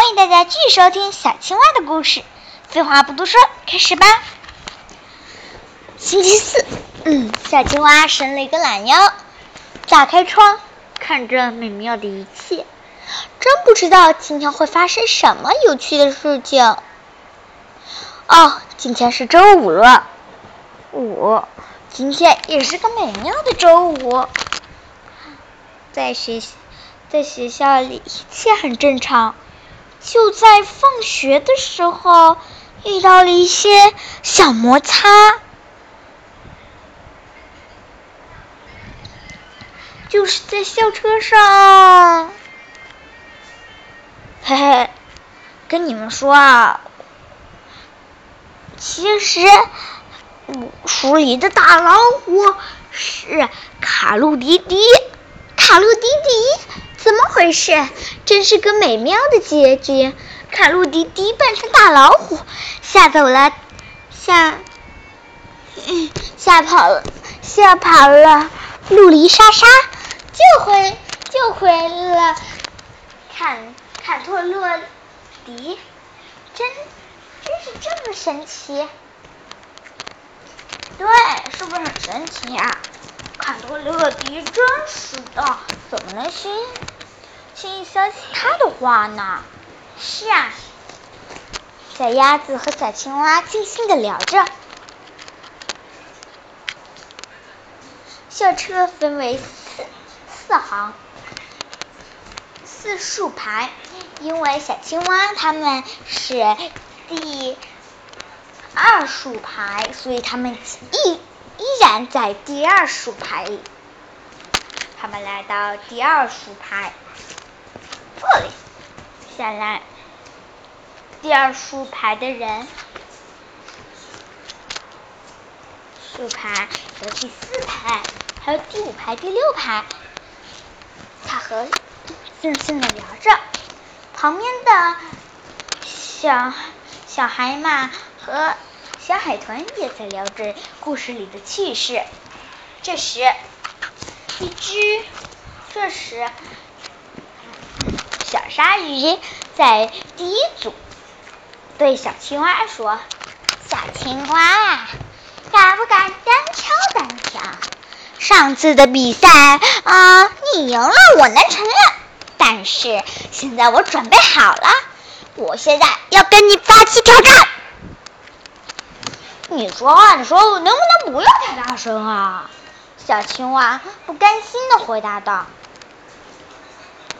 欢迎大家继续收听小青蛙的故事。废话不多说，开始吧。星期四，嗯，小青蛙伸了一个懒腰，打开窗，看着美妙的一切，真不知道今天会发生什么有趣的事情。哦，今天是周五了，五，今天也是个美妙的周五。在学在学校里，一切很正常。就在放学的时候，遇到了一些小摩擦，就是在校车上。嘿嘿，跟你们说啊，其实书里的大老虎是卡路迪迪，卡路迪迪。怎么回事？真是个美妙的结局！卡路迪迪扮成大老虎，吓走了，吓，吓跑了，吓跑了路离莎莎，救回救回了坎坎托洛迪，真真是这么神奇？对，是不是很神奇啊坎托洛迪真是的，怎么能信？轻易相信他的话呢？是啊，小鸭子和小青蛙尽兴的聊着。校车分为四四行四竖排，因为小青蛙他们是第二竖排，所以他们一依然在第二竖排里。他们来到第二竖排。这里，下来，第二竖排的人，竖排和第四排，还有第五排、第六排，他和静静的聊着，旁边的小小海马和小海豚也在聊着故事里的趣事。这时，一只，这时。小鲨鱼在第一组，对小青蛙说：“小青蛙，敢不敢单挑单挑？上次的比赛啊，你赢了，我能承认。但是现在我准备好了，我现在要跟你发起挑战。你说话的时候能不能不要太大声啊？”小青蛙不甘心的回答道：“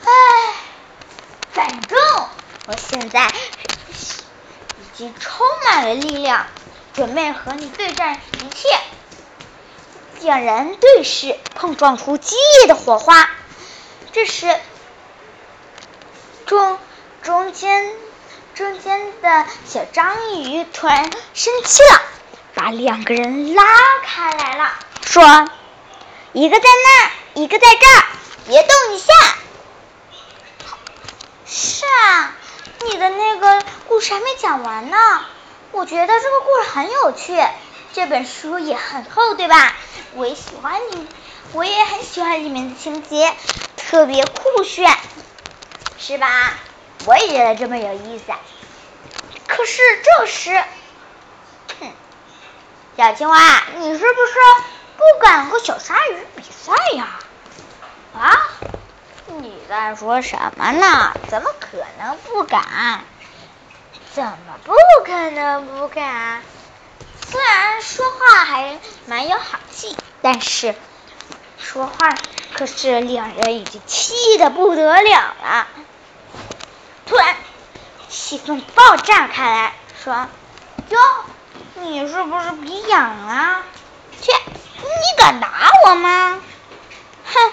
唉。”反正我现在已经充满了力量，准备和你对战一切。两人对视，碰撞出激烈的火花。这时，中中间中间的小章鱼突然生气了，把两个人拉开来了，说：“一个在那儿，一个在这儿，别动一下。”是啊，你的那个故事还没讲完呢。我觉得这个故事很有趣，这本书也很厚，对吧？我也喜欢你，我也很喜欢里面的情节，特别酷炫，是吧？我也觉得这么有意思。可是这时，哼，小青蛙，你是不是不敢和小鲨鱼比赛呀？啊？你在说什么呢？怎么可能不敢？怎么不可能不敢？虽然说话还蛮有好气，但是说话可是两人已经气得不得了了。突然，气氛爆炸开来，说：“哟，你是不是鼻痒啊？切，你敢打我吗？哼！”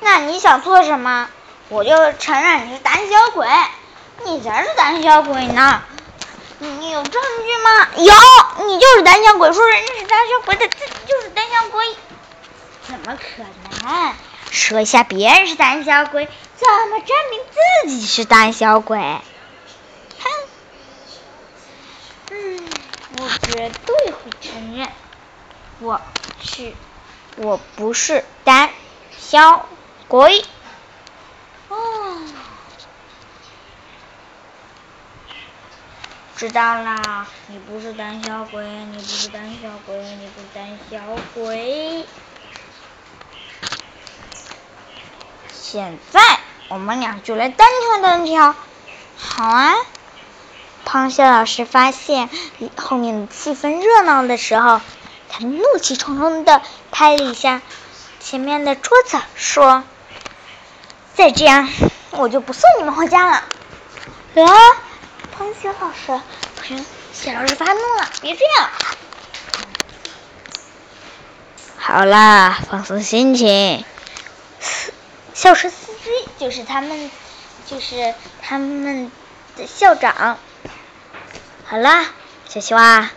那你想做什么？我就承认你是胆小鬼，你才是胆小鬼呢！你有证据吗？有，你就是胆小鬼，说人家是胆小鬼的自己就是胆小鬼，怎么可能？说一下别人是胆小鬼，怎么证明自己是胆小鬼？嗯，我绝对会承认，我是我不是胆小鬼。哦，知道啦，你不是胆小鬼，你不是胆小鬼，你不是胆小鬼，现在我们俩就来单挑单挑，好啊。螃蟹老师发现后面的气氛热闹的时候，他怒气冲冲的拍了一下前面的桌子，说：“再这样，我就不送你们回家了。”啊！螃蟹老师，螃蟹老师发怒了，别这样！好啦，放松心情。校车司机就是他们，就是他们的校长。好啦，小青蛙，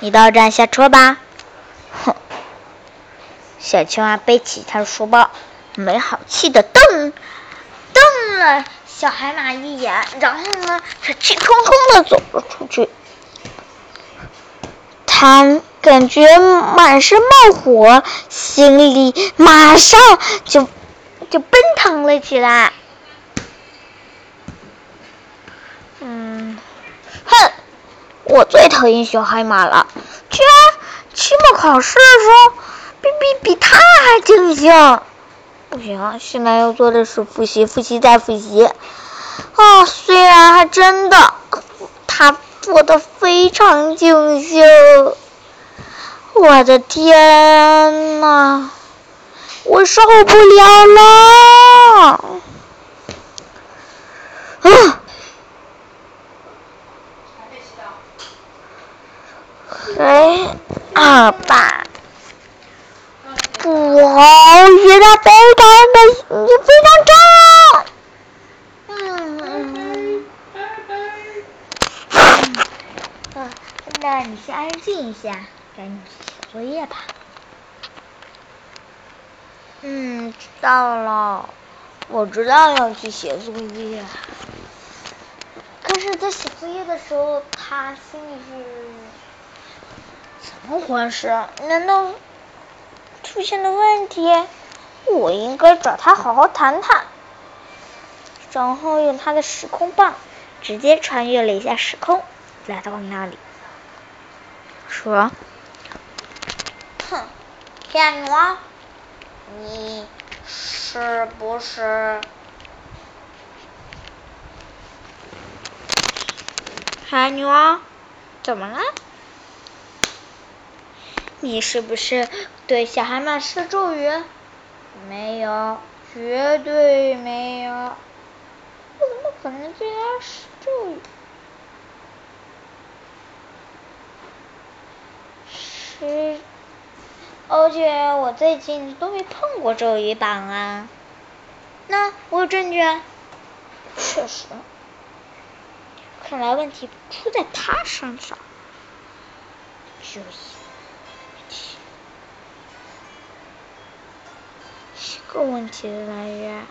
你到站下车吧。哼！小青蛙背起他的书包，没好气的瞪瞪了小海马一眼，然后呢，他气冲冲的走了出去。他感觉满身冒火，心里马上就。就奔腾了起来。嗯，哼，我最讨厌小海马了，居然期末考试的时候比比比他还尽兴。不行，现在要做的是复习，复习再复习。啊，虽然还真的他做的非常尽兴，我的天呐！我受不了了！啊！哎，二爸，不好，现在非常的，你非常重。嗯。嗯，那你先安静一下，赶紧去写作业吧。嗯，知道了，我知道要去写作业。可是，在写作业的时候，他心里是怎么回事？难道出现了问题？我应该找他好好谈谈。然后用他的时空棒直接穿越了一下时空，来到那里，说：“哼，骗我！”你是不是海女王？怎么了？你是不是对小海马施咒语？没有，绝对没有。我怎么可能对他施咒语？是。而且我最近都没碰过周瑜榜啊，那我有证据啊。确实，看来问题出在他身上。就一个问题的来源，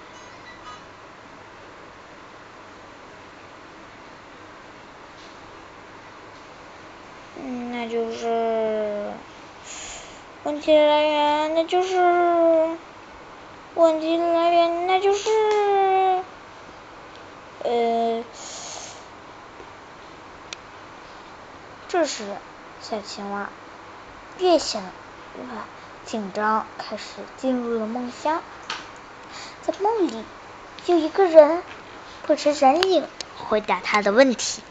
嗯，那就是。问题来源，那就是问题来源，那就是呃，这时小青蛙越想越紧张，开始进入了梦乡。在梦里，有一个人不着人影回答他的问题。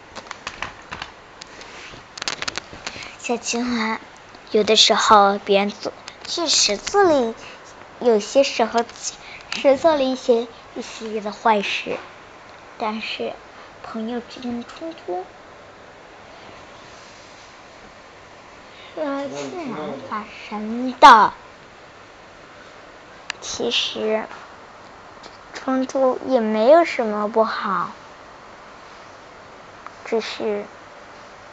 小青蛙。有的时候，别人做确实做了，有些时候是做了一些一系列的坏事，但是朋友之间的冲突是自然发生的。其实冲突也没有什么不好，只是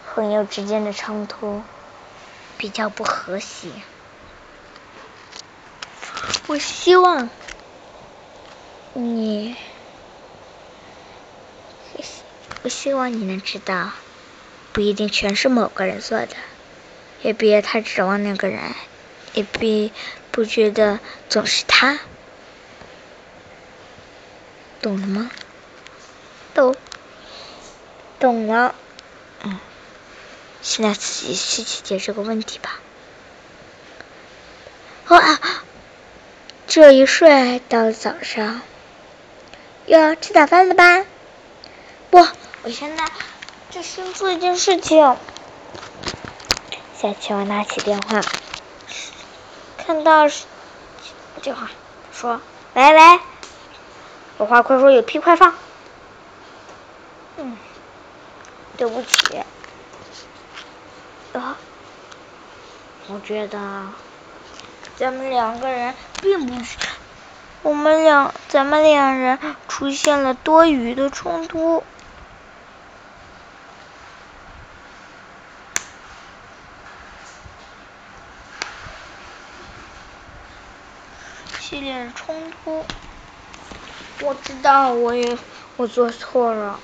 朋友之间的冲突。比较不和谐，我希望你，我希望你能知道，不一定全是某个人做的，也别太指望那个人，也别不觉得总是他，懂了吗？懂，懂了，嗯。现在自己去解决这个问题吧。哇，这一睡到了早上，要吃早饭了吧？不，我现在就先做一件事情。小青蛙拿起电话，看到电话说：“喂喂，有话快说，有屁快放。”嗯，对不起。啊，我觉得咱们两个人并不是，我们两咱们两人出现了多余的冲突。系列冲突，我知道我也我做错了，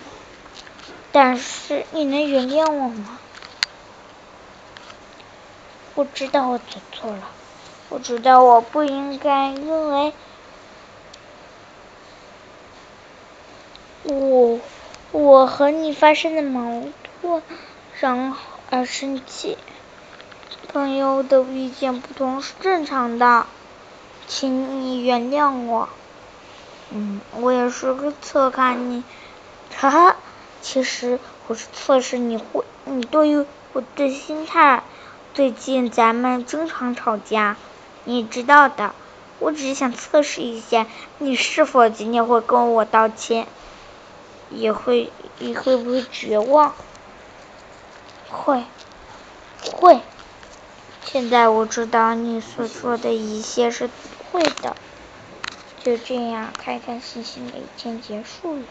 但是你能原谅我吗？我知道我做错了，我知道我不应该因为我我和你发生的矛盾然后而生气。朋友的意见不同是正常的。请你原谅我，嗯，我也是个测看你，哈哈，其实我是测试你会，你对于我的心态。最近咱们经常吵架，你知道的。我只是想测试一下，你是否今天会跟我道歉，也会，你会不会绝望？会，会。现在我知道你所做的一切是。会的，就这样，开开心心的一天结束了。